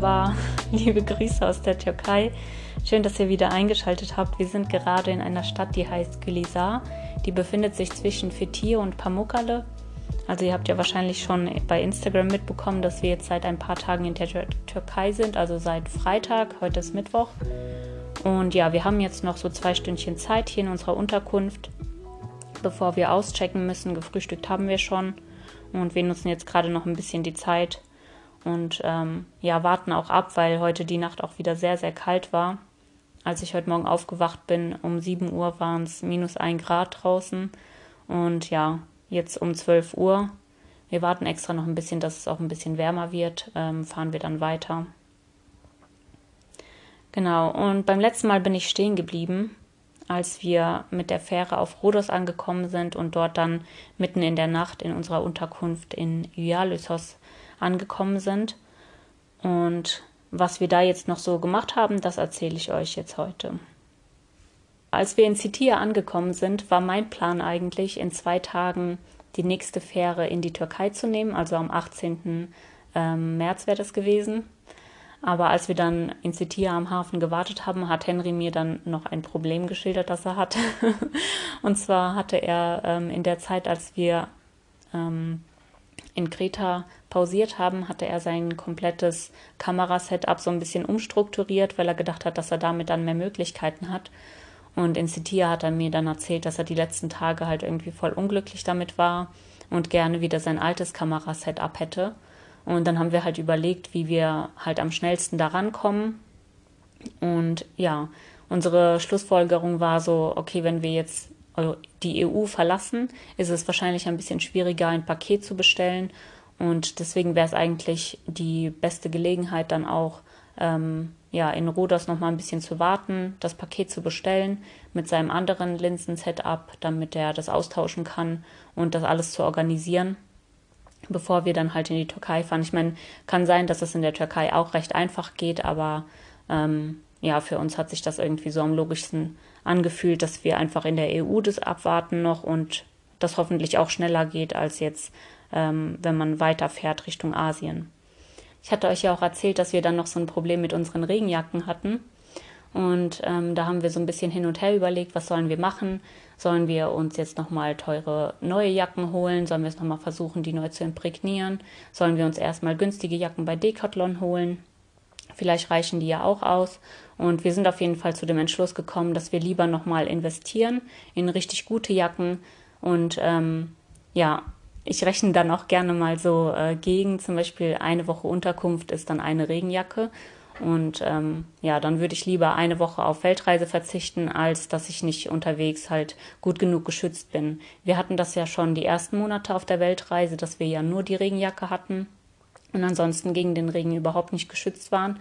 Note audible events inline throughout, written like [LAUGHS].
Merhaba, [LAUGHS] liebe Grüße aus der Türkei. Schön, dass ihr wieder eingeschaltet habt. Wir sind gerade in einer Stadt, die heißt Gülisar. Die befindet sich zwischen Fethiye und Pamukkale. Also ihr habt ja wahrscheinlich schon bei Instagram mitbekommen, dass wir jetzt seit ein paar Tagen in der Türkei sind, also seit Freitag, heute ist Mittwoch. Und ja, wir haben jetzt noch so zwei Stündchen Zeit hier in unserer Unterkunft, bevor wir auschecken müssen. Gefrühstückt haben wir schon und wir nutzen jetzt gerade noch ein bisschen die Zeit und ähm, ja, warten auch ab, weil heute die Nacht auch wieder sehr, sehr kalt war. Als ich heute Morgen aufgewacht bin, um 7 Uhr waren es minus 1 Grad draußen. Und ja, jetzt um 12 Uhr. Wir warten extra noch ein bisschen, dass es auch ein bisschen wärmer wird. Ähm, fahren wir dann weiter. Genau, und beim letzten Mal bin ich stehen geblieben, als wir mit der Fähre auf Rhodos angekommen sind und dort dann mitten in der Nacht in unserer Unterkunft in Ialysos angekommen sind. Und was wir da jetzt noch so gemacht haben, das erzähle ich euch jetzt heute. Als wir in Sitia angekommen sind, war mein Plan eigentlich, in zwei Tagen die nächste Fähre in die Türkei zu nehmen. Also am 18. Ähm, März wäre das gewesen. Aber als wir dann in Sitia am Hafen gewartet haben, hat Henry mir dann noch ein Problem geschildert, das er hatte. [LAUGHS] Und zwar hatte er ähm, in der Zeit, als wir ähm, in Kreta pausiert haben, hatte er sein komplettes Kamerasetup so ein bisschen umstrukturiert, weil er gedacht hat, dass er damit dann mehr Möglichkeiten hat. Und in Sitia hat er mir dann erzählt, dass er die letzten Tage halt irgendwie voll unglücklich damit war und gerne wieder sein altes Kamerasetup hätte. Und dann haben wir halt überlegt, wie wir halt am schnellsten da rankommen. Und ja, unsere Schlussfolgerung war so, okay, wenn wir jetzt die EU verlassen, ist es wahrscheinlich ein bisschen schwieriger, ein Paket zu bestellen. Und deswegen wäre es eigentlich die beste Gelegenheit, dann auch ähm, ja, in Rhodos noch mal ein bisschen zu warten, das Paket zu bestellen mit seinem anderen Linsen-Setup, damit er das austauschen kann und das alles zu organisieren, bevor wir dann halt in die Türkei fahren. Ich meine, kann sein, dass es in der Türkei auch recht einfach geht, aber ähm, ja, für uns hat sich das irgendwie so am logischsten angefühlt, dass wir einfach in der EU das abwarten noch und das hoffentlich auch schneller geht als jetzt, ähm, wenn man weiterfährt Richtung Asien. Ich hatte euch ja auch erzählt, dass wir dann noch so ein Problem mit unseren Regenjacken hatten. Und ähm, da haben wir so ein bisschen hin und her überlegt, was sollen wir machen? Sollen wir uns jetzt nochmal teure neue Jacken holen? Sollen wir es nochmal versuchen, die neu zu imprägnieren? Sollen wir uns erstmal günstige Jacken bei Decathlon holen? Vielleicht reichen die ja auch aus. Und wir sind auf jeden Fall zu dem Entschluss gekommen, dass wir lieber nochmal investieren in richtig gute Jacken. Und ähm, ja, ich rechne dann auch gerne mal so äh, gegen. Zum Beispiel eine Woche Unterkunft ist dann eine Regenjacke. Und ähm, ja, dann würde ich lieber eine Woche auf Weltreise verzichten, als dass ich nicht unterwegs halt gut genug geschützt bin. Wir hatten das ja schon die ersten Monate auf der Weltreise, dass wir ja nur die Regenjacke hatten und ansonsten gegen den Regen überhaupt nicht geschützt waren.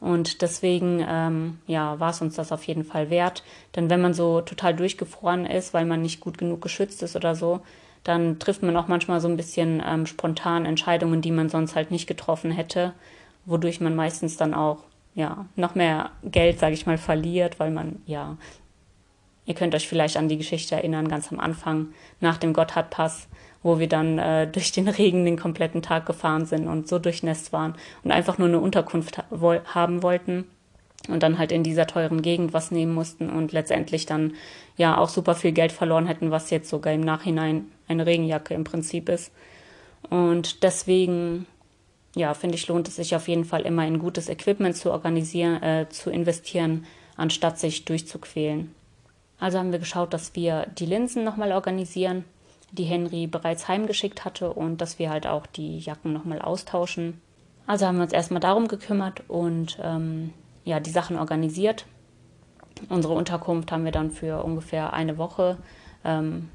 Und deswegen ähm, ja, war es uns das auf jeden Fall wert. Denn wenn man so total durchgefroren ist, weil man nicht gut genug geschützt ist oder so, dann trifft man auch manchmal so ein bisschen ähm, spontan Entscheidungen, die man sonst halt nicht getroffen hätte, wodurch man meistens dann auch ja noch mehr Geld, sage ich mal, verliert, weil man ja Ihr könnt euch vielleicht an die Geschichte erinnern, ganz am Anfang, nach dem Gotthardpass, wo wir dann äh, durch den Regen den kompletten Tag gefahren sind und so durchnässt waren und einfach nur eine Unterkunft ha haben wollten und dann halt in dieser teuren Gegend was nehmen mussten und letztendlich dann ja auch super viel Geld verloren hätten, was jetzt sogar im Nachhinein eine Regenjacke im Prinzip ist. Und deswegen, ja, finde ich, lohnt es sich auf jeden Fall immer in gutes Equipment zu organisieren, äh, zu investieren, anstatt sich durchzuquälen. Also haben wir geschaut, dass wir die Linsen nochmal organisieren, die Henry bereits heimgeschickt hatte und dass wir halt auch die Jacken nochmal austauschen. Also haben wir uns erstmal darum gekümmert und ähm, ja, die Sachen organisiert. Unsere Unterkunft haben wir dann für ungefähr eine Woche ähm,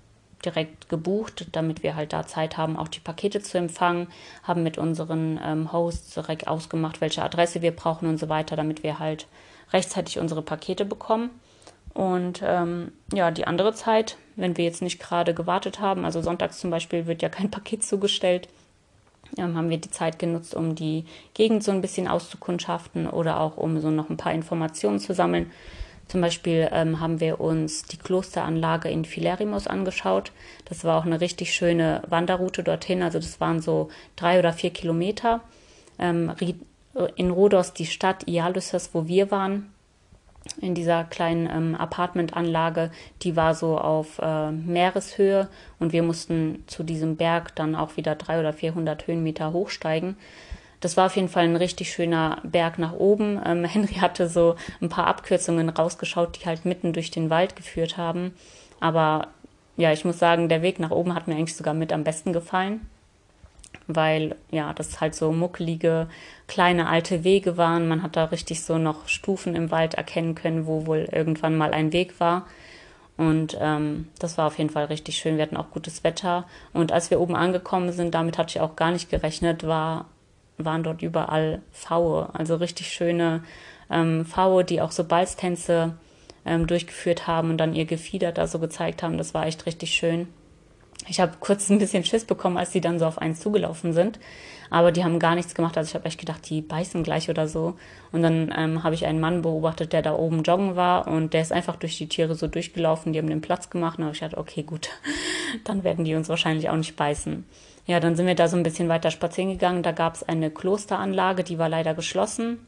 direkt gebucht, damit wir halt da Zeit haben, auch die Pakete zu empfangen, haben mit unseren ähm, Hosts direkt ausgemacht, welche Adresse wir brauchen und so weiter, damit wir halt rechtzeitig unsere Pakete bekommen. Und ähm, ja, die andere Zeit, wenn wir jetzt nicht gerade gewartet haben, also sonntags zum Beispiel wird ja kein [LAUGHS] Paket zugestellt, ähm, haben wir die Zeit genutzt, um die Gegend so ein bisschen auszukundschaften oder auch um so noch ein paar Informationen zu sammeln. Zum Beispiel ähm, haben wir uns die Klosteranlage in Philerimos angeschaut. Das war auch eine richtig schöne Wanderroute dorthin. Also das waren so drei oder vier Kilometer. Ähm, in Rhodos die Stadt Ialyssos, wo wir waren, in dieser kleinen ähm, Apartmentanlage, die war so auf äh, Meereshöhe und wir mussten zu diesem Berg dann auch wieder drei oder 400 Höhenmeter hochsteigen. Das war auf jeden Fall ein richtig schöner Berg nach oben. Ähm, [LAUGHS] Henry hatte so ein paar Abkürzungen rausgeschaut, die halt mitten durch den Wald geführt haben. Aber ja, ich muss sagen, der Weg nach oben hat mir eigentlich sogar mit am besten gefallen weil ja, das halt so muckelige, kleine alte Wege waren. Man hat da richtig so noch Stufen im Wald erkennen können, wo wohl irgendwann mal ein Weg war. Und ähm, das war auf jeden Fall richtig schön. Wir hatten auch gutes Wetter. Und als wir oben angekommen sind, damit hatte ich auch gar nicht gerechnet, war, waren dort überall Pfaue. Also richtig schöne ähm, Pfaue, die auch so Balztänze ähm, durchgeführt haben und dann ihr Gefieder da so gezeigt haben. Das war echt richtig schön. Ich habe kurz ein bisschen Schiss bekommen, als die dann so auf eins zugelaufen sind. Aber die haben gar nichts gemacht. Also ich habe echt gedacht, die beißen gleich oder so. Und dann ähm, habe ich einen Mann beobachtet, der da oben joggen war und der ist einfach durch die Tiere so durchgelaufen. Die haben den Platz gemacht. Und ich gedacht, okay, gut, [LAUGHS] dann werden die uns wahrscheinlich auch nicht beißen. Ja, dann sind wir da so ein bisschen weiter spazieren gegangen. Da gab es eine Klosteranlage, die war leider geschlossen.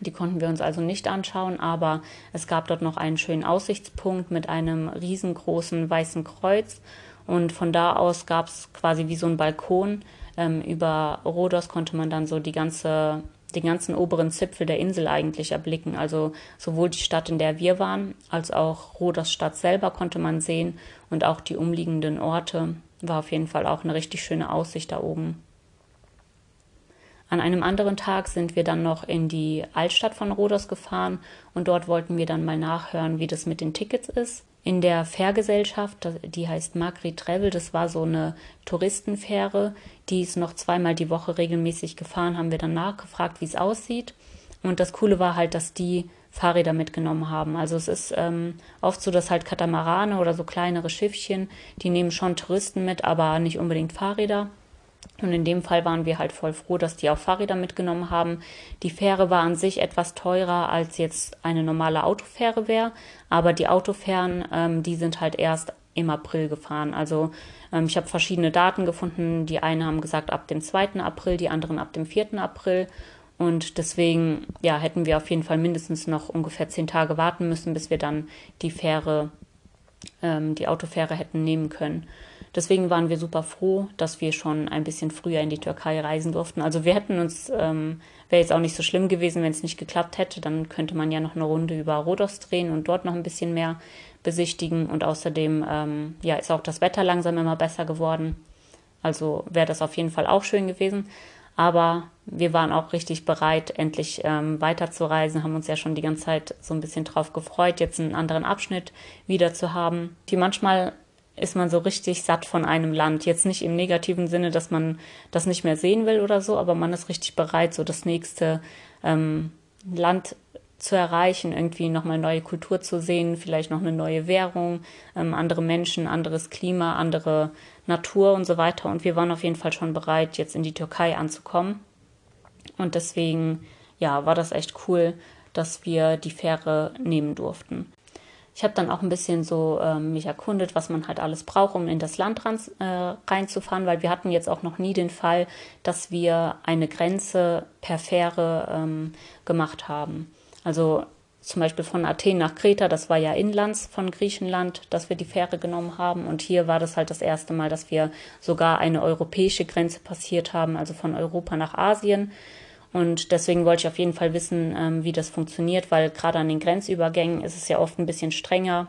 Die konnten wir uns also nicht anschauen, aber es gab dort noch einen schönen Aussichtspunkt mit einem riesengroßen weißen Kreuz und von da aus gab es quasi wie so ein Balkon. Ähm, über Rhodos konnte man dann so die ganze, den ganzen oberen Zipfel der Insel eigentlich erblicken. Also sowohl die Stadt, in der wir waren, als auch Rhodos Stadt selber konnte man sehen und auch die umliegenden Orte. War auf jeden Fall auch eine richtig schöne Aussicht da oben. An einem anderen Tag sind wir dann noch in die Altstadt von Rhodos gefahren und dort wollten wir dann mal nachhören, wie das mit den Tickets ist in der Fährgesellschaft, die heißt Magri Travel, das war so eine Touristenfähre, die ist noch zweimal die Woche regelmäßig gefahren, haben wir dann nachgefragt, wie es aussieht. Und das Coole war halt, dass die Fahrräder mitgenommen haben. Also es ist ähm, oft so, dass halt Katamarane oder so kleinere Schiffchen, die nehmen schon Touristen mit, aber nicht unbedingt Fahrräder. Und in dem Fall waren wir halt voll froh, dass die auch Fahrräder mitgenommen haben. Die Fähre war an sich etwas teurer, als jetzt eine normale Autofähre wäre. Aber die Autofähren, ähm, die sind halt erst im April gefahren. Also ähm, ich habe verschiedene Daten gefunden. Die einen haben gesagt ab dem 2. April, die anderen ab dem 4. April. Und deswegen, ja, hätten wir auf jeden Fall mindestens noch ungefähr zehn Tage warten müssen, bis wir dann die Fähre, ähm, die Autofähre hätten nehmen können. Deswegen waren wir super froh, dass wir schon ein bisschen früher in die Türkei reisen durften. Also wir hätten uns, ähm, wäre jetzt auch nicht so schlimm gewesen, wenn es nicht geklappt hätte. Dann könnte man ja noch eine Runde über Rhodos drehen und dort noch ein bisschen mehr besichtigen. Und außerdem, ähm, ja, ist auch das Wetter langsam immer besser geworden. Also wäre das auf jeden Fall auch schön gewesen. Aber wir waren auch richtig bereit, endlich ähm, weiterzureisen, haben uns ja schon die ganze Zeit so ein bisschen drauf gefreut, jetzt einen anderen Abschnitt wieder zu haben. Die manchmal ist man so richtig satt von einem Land. Jetzt nicht im negativen Sinne, dass man das nicht mehr sehen will oder so, aber man ist richtig bereit, so das nächste ähm, Land zu erreichen, irgendwie nochmal neue Kultur zu sehen, vielleicht noch eine neue Währung, ähm, andere Menschen, anderes Klima, andere Natur und so weiter. Und wir waren auf jeden Fall schon bereit, jetzt in die Türkei anzukommen. Und deswegen, ja, war das echt cool, dass wir die Fähre nehmen durften. Ich habe dann auch ein bisschen so äh, mich erkundet, was man halt alles braucht, um in das Land ran, äh, reinzufahren, weil wir hatten jetzt auch noch nie den Fall, dass wir eine Grenze per Fähre ähm, gemacht haben. Also zum Beispiel von Athen nach Kreta, das war ja inlands von Griechenland, dass wir die Fähre genommen haben. Und hier war das halt das erste Mal, dass wir sogar eine europäische Grenze passiert haben, also von Europa nach Asien. Und deswegen wollte ich auf jeden Fall wissen, ähm, wie das funktioniert, weil gerade an den Grenzübergängen ist es ja oft ein bisschen strenger.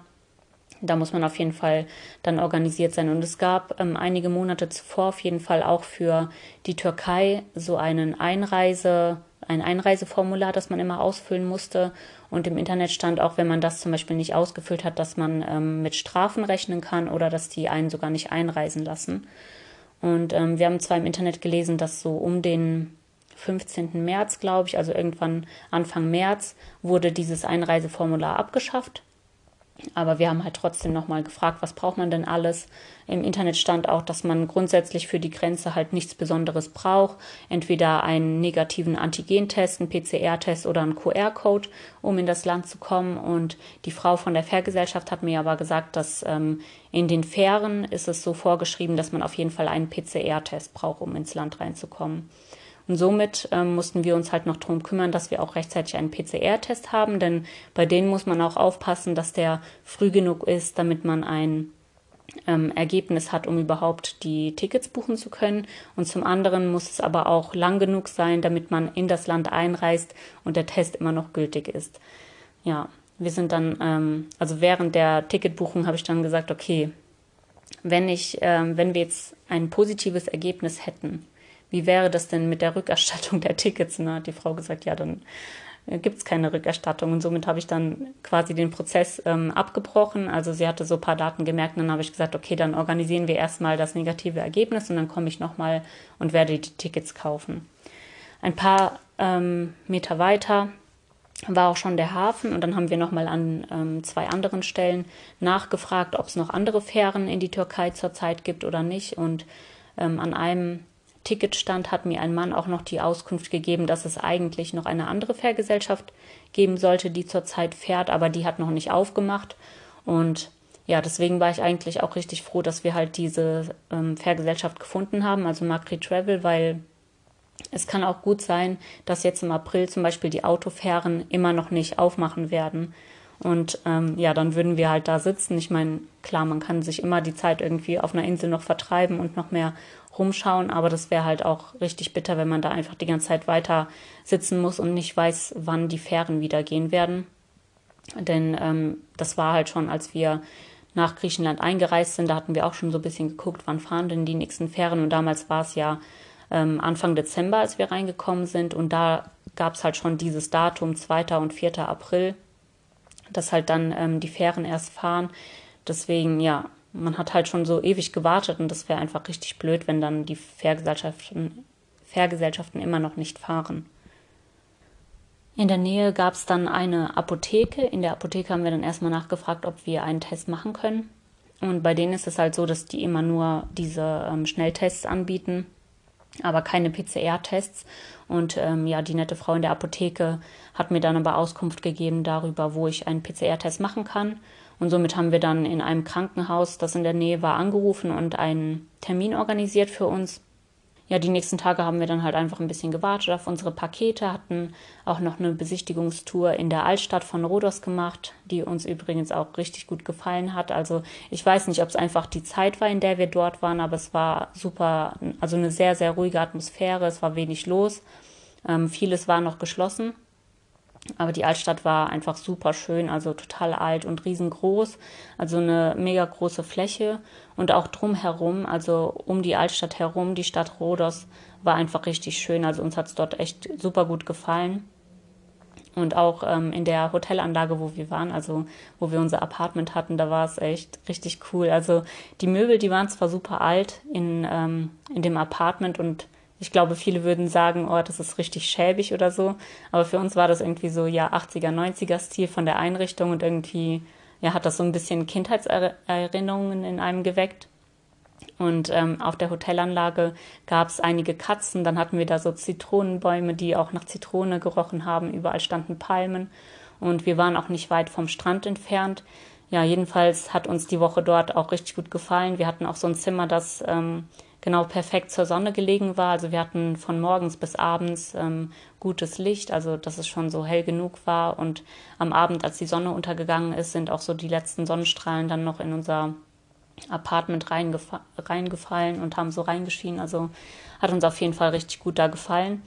Da muss man auf jeden Fall dann organisiert sein. Und es gab ähm, einige Monate zuvor auf jeden Fall auch für die Türkei so einen Einreise, ein Einreiseformular, das man immer ausfüllen musste. Und im Internet stand auch, wenn man das zum Beispiel nicht ausgefüllt hat, dass man ähm, mit Strafen rechnen kann oder dass die einen sogar nicht einreisen lassen. Und ähm, wir haben zwar im Internet gelesen, dass so um den 15. März, glaube ich, also irgendwann Anfang März, wurde dieses Einreiseformular abgeschafft. Aber wir haben halt trotzdem nochmal gefragt, was braucht man denn alles? Im Internet stand auch, dass man grundsätzlich für die Grenze halt nichts Besonderes braucht. Entweder einen negativen Antigentest, einen PCR-Test oder einen QR-Code, um in das Land zu kommen. Und die Frau von der Fährgesellschaft hat mir aber gesagt, dass ähm, in den Fähren ist es so vorgeschrieben, dass man auf jeden Fall einen PCR-Test braucht, um ins Land reinzukommen. Und somit ähm, mussten wir uns halt noch darum kümmern, dass wir auch rechtzeitig einen PCR-Test haben, denn bei denen muss man auch aufpassen, dass der früh genug ist, damit man ein ähm, Ergebnis hat, um überhaupt die Tickets buchen zu können. Und zum anderen muss es aber auch lang genug sein, damit man in das Land einreist und der Test immer noch gültig ist. Ja, wir sind dann, ähm, also während der Ticketbuchung habe ich dann gesagt, okay, wenn ich, ähm, wenn wir jetzt ein positives Ergebnis hätten, wie wäre das denn mit der Rückerstattung der Tickets? Und da hat die Frau gesagt, ja, dann äh, gibt es keine Rückerstattung. Und somit habe ich dann quasi den Prozess ähm, abgebrochen. Also sie hatte so ein paar Daten gemerkt und dann habe ich gesagt, okay, dann organisieren wir erstmal das negative Ergebnis und dann komme ich nochmal und werde die Tickets kaufen. Ein paar ähm, Meter weiter war auch schon der Hafen und dann haben wir nochmal an ähm, zwei anderen Stellen nachgefragt, ob es noch andere Fähren in die Türkei zurzeit gibt oder nicht. Und ähm, an einem Ticketstand hat mir ein Mann auch noch die Auskunft gegeben, dass es eigentlich noch eine andere Fährgesellschaft geben sollte, die zurzeit fährt, aber die hat noch nicht aufgemacht. Und ja, deswegen war ich eigentlich auch richtig froh, dass wir halt diese ähm, Fährgesellschaft gefunden haben, also Macri Travel, weil es kann auch gut sein, dass jetzt im April zum Beispiel die Autofähren immer noch nicht aufmachen werden. Und ähm, ja, dann würden wir halt da sitzen. Ich meine, klar, man kann sich immer die Zeit irgendwie auf einer Insel noch vertreiben und noch mehr rumschauen, aber das wäre halt auch richtig bitter, wenn man da einfach die ganze Zeit weiter sitzen muss und nicht weiß, wann die Fähren wieder gehen werden. Denn ähm, das war halt schon, als wir nach Griechenland eingereist sind, da hatten wir auch schon so ein bisschen geguckt, wann fahren denn die nächsten Fähren. Und damals war es ja ähm, Anfang Dezember, als wir reingekommen sind. Und da gab es halt schon dieses Datum, 2. und 4. April, dass halt dann ähm, die Fähren erst fahren. Deswegen, ja, man hat halt schon so ewig gewartet und das wäre einfach richtig blöd, wenn dann die Fährgesellschaften, Fährgesellschaften immer noch nicht fahren. In der Nähe gab es dann eine Apotheke. In der Apotheke haben wir dann erstmal nachgefragt, ob wir einen Test machen können. Und bei denen ist es halt so, dass die immer nur diese ähm, Schnelltests anbieten, aber keine PCR-Tests. Und ähm, ja, die nette Frau in der Apotheke hat mir dann aber Auskunft gegeben darüber, wo ich einen PCR-Test machen kann. Und somit haben wir dann in einem Krankenhaus, das in der Nähe war, angerufen und einen Termin organisiert für uns. Ja, die nächsten Tage haben wir dann halt einfach ein bisschen gewartet auf unsere Pakete, hatten auch noch eine Besichtigungstour in der Altstadt von Rhodos gemacht, die uns übrigens auch richtig gut gefallen hat. Also ich weiß nicht, ob es einfach die Zeit war, in der wir dort waren, aber es war super, also eine sehr, sehr ruhige Atmosphäre, es war wenig los. Ähm, vieles war noch geschlossen. Aber die Altstadt war einfach super schön, also total alt und riesengroß, also eine mega große Fläche und auch drumherum, also um die Altstadt herum, die Stadt Rhodos war einfach richtig schön. Also uns hat es dort echt super gut gefallen. Und auch ähm, in der Hotelanlage, wo wir waren, also wo wir unser Apartment hatten, da war es echt richtig cool. Also die Möbel, die waren zwar super alt in, ähm, in dem Apartment und ich glaube, viele würden sagen, oh, das ist richtig schäbig oder so. Aber für uns war das irgendwie so, ja, 80er, 90er Stil von der Einrichtung und irgendwie, ja, hat das so ein bisschen Kindheitserinnerungen in einem geweckt. Und ähm, auf der Hotelanlage gab es einige Katzen. Dann hatten wir da so Zitronenbäume, die auch nach Zitrone gerochen haben. Überall standen Palmen. Und wir waren auch nicht weit vom Strand entfernt. Ja, jedenfalls hat uns die Woche dort auch richtig gut gefallen. Wir hatten auch so ein Zimmer, das ähm, genau perfekt zur Sonne gelegen war. Also wir hatten von morgens bis abends ähm, gutes Licht, also dass es schon so hell genug war. Und am Abend, als die Sonne untergegangen ist, sind auch so die letzten Sonnenstrahlen dann noch in unser Apartment reingefallen und haben so reingeschienen. Also hat uns auf jeden Fall richtig gut da gefallen.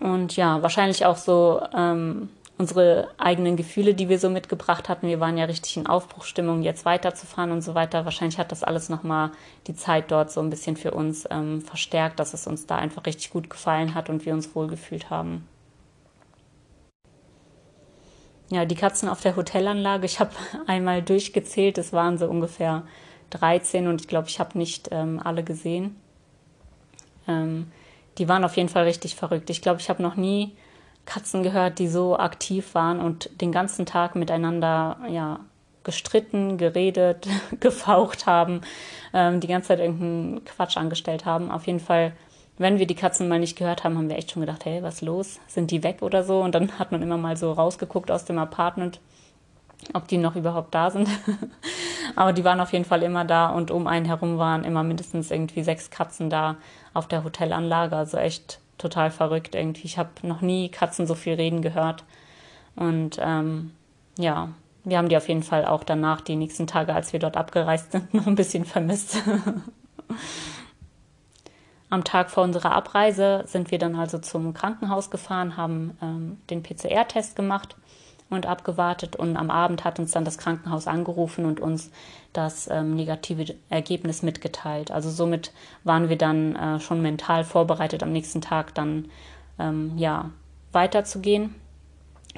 Und ja, wahrscheinlich auch so ähm, unsere eigenen Gefühle, die wir so mitgebracht hatten. Wir waren ja richtig in Aufbruchstimmung, jetzt weiterzufahren und so weiter. Wahrscheinlich hat das alles nochmal die Zeit dort so ein bisschen für uns ähm, verstärkt, dass es uns da einfach richtig gut gefallen hat und wir uns wohlgefühlt haben. Ja, die Katzen auf der Hotelanlage, ich habe [LAUGHS] einmal durchgezählt, es waren so ungefähr 13 und ich glaube, ich habe nicht ähm, alle gesehen. Ähm, die waren auf jeden Fall richtig verrückt. Ich glaube, ich habe noch nie Katzen gehört, die so aktiv waren und den ganzen Tag miteinander ja, gestritten, geredet, [LAUGHS] gefaucht haben, ähm, die ganze Zeit irgendeinen Quatsch angestellt haben. Auf jeden Fall, wenn wir die Katzen mal nicht gehört haben, haben wir echt schon gedacht, hey, was los? Sind die weg oder so? Und dann hat man immer mal so rausgeguckt aus dem Apartment, ob die noch überhaupt da sind. [LAUGHS] Aber die waren auf jeden Fall immer da und um einen herum waren immer mindestens irgendwie sechs Katzen da auf der Hotelanlage. Also echt total verrückt irgendwie. Ich habe noch nie Katzen so viel reden gehört. Und ähm, ja, wir haben die auf jeden Fall auch danach, die nächsten Tage, als wir dort abgereist sind, [LAUGHS] noch ein bisschen vermisst. [LAUGHS] Am Tag vor unserer Abreise sind wir dann also zum Krankenhaus gefahren, haben ähm, den PCR-Test gemacht und abgewartet. Und am Abend hat uns dann das Krankenhaus angerufen und uns das ähm, negative Ergebnis mitgeteilt. Also somit waren wir dann äh, schon mental vorbereitet, am nächsten Tag dann ähm, ja weiterzugehen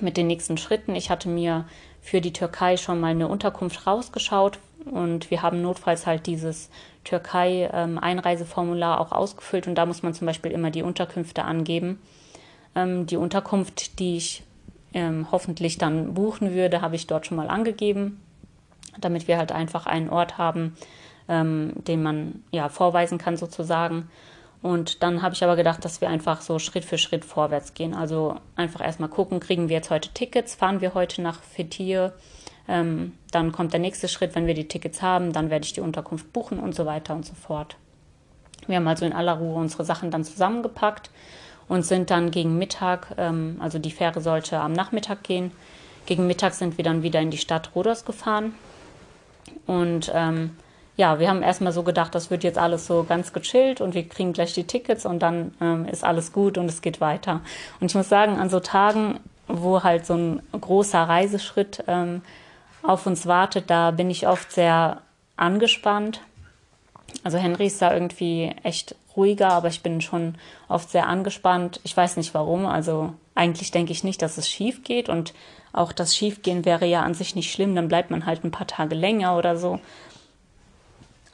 mit den nächsten Schritten. Ich hatte mir für die Türkei schon mal eine Unterkunft rausgeschaut und wir haben notfalls halt dieses Türkei-Einreiseformular ähm, auch ausgefüllt und da muss man zum Beispiel immer die Unterkünfte angeben. Ähm, die Unterkunft, die ich ähm, hoffentlich dann buchen würde, habe ich dort schon mal angegeben, damit wir halt einfach einen Ort haben, ähm, den man ja vorweisen kann sozusagen. Und dann habe ich aber gedacht, dass wir einfach so Schritt für Schritt vorwärts gehen. Also einfach erstmal gucken, kriegen wir jetzt heute Tickets, fahren wir heute nach Fethiye, ähm, dann kommt der nächste Schritt, wenn wir die Tickets haben, dann werde ich die Unterkunft buchen und so weiter und so fort. Wir haben also in aller Ruhe unsere Sachen dann zusammengepackt und sind dann gegen Mittag, ähm, also die Fähre sollte am Nachmittag gehen. Gegen Mittag sind wir dann wieder in die Stadt Rhodos gefahren. Und ähm, ja, wir haben erstmal so gedacht, das wird jetzt alles so ganz gechillt und wir kriegen gleich die Tickets und dann ähm, ist alles gut und es geht weiter. Und ich muss sagen, an so Tagen, wo halt so ein großer Reiseschritt ähm, auf uns wartet, da bin ich oft sehr angespannt. Also Henry ist da irgendwie echt ruhiger, aber ich bin schon oft sehr angespannt. Ich weiß nicht warum. Also eigentlich denke ich nicht, dass es schief geht und auch das Schiefgehen wäre ja an sich nicht schlimm. Dann bleibt man halt ein paar Tage länger oder so.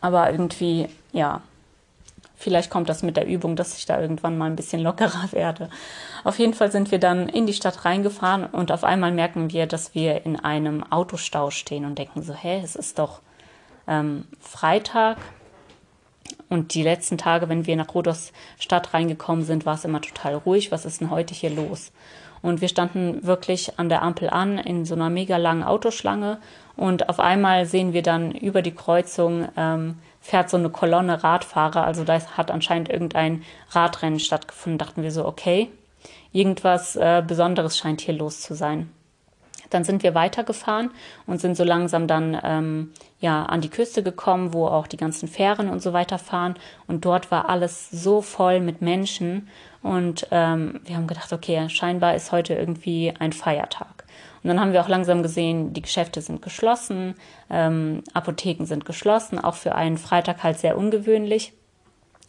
Aber irgendwie, ja, vielleicht kommt das mit der Übung, dass ich da irgendwann mal ein bisschen lockerer [LAUGHS] werde. Auf jeden Fall sind wir dann in die Stadt reingefahren und auf einmal merken wir, dass wir in einem Autostau stehen und denken so, hä, es ist doch ähm, Freitag, und die letzten Tage, wenn wir nach Rhodos Stadt reingekommen sind, war es immer total ruhig. Was ist denn heute hier los? Und wir standen wirklich an der Ampel an, in so einer mega langen Autoschlange. Und auf einmal sehen wir dann über die Kreuzung, ähm, fährt so eine Kolonne Radfahrer. Also da hat anscheinend irgendein Radrennen stattgefunden. Dachten wir so, okay, irgendwas äh, Besonderes scheint hier los zu sein. Dann sind wir weitergefahren und sind so langsam dann ähm, ja an die Küste gekommen, wo auch die ganzen Fähren und so weiter fahren. Und dort war alles so voll mit Menschen. Und ähm, wir haben gedacht, okay, scheinbar ist heute irgendwie ein Feiertag. Und dann haben wir auch langsam gesehen, die Geschäfte sind geschlossen, ähm, Apotheken sind geschlossen, auch für einen Freitag halt sehr ungewöhnlich.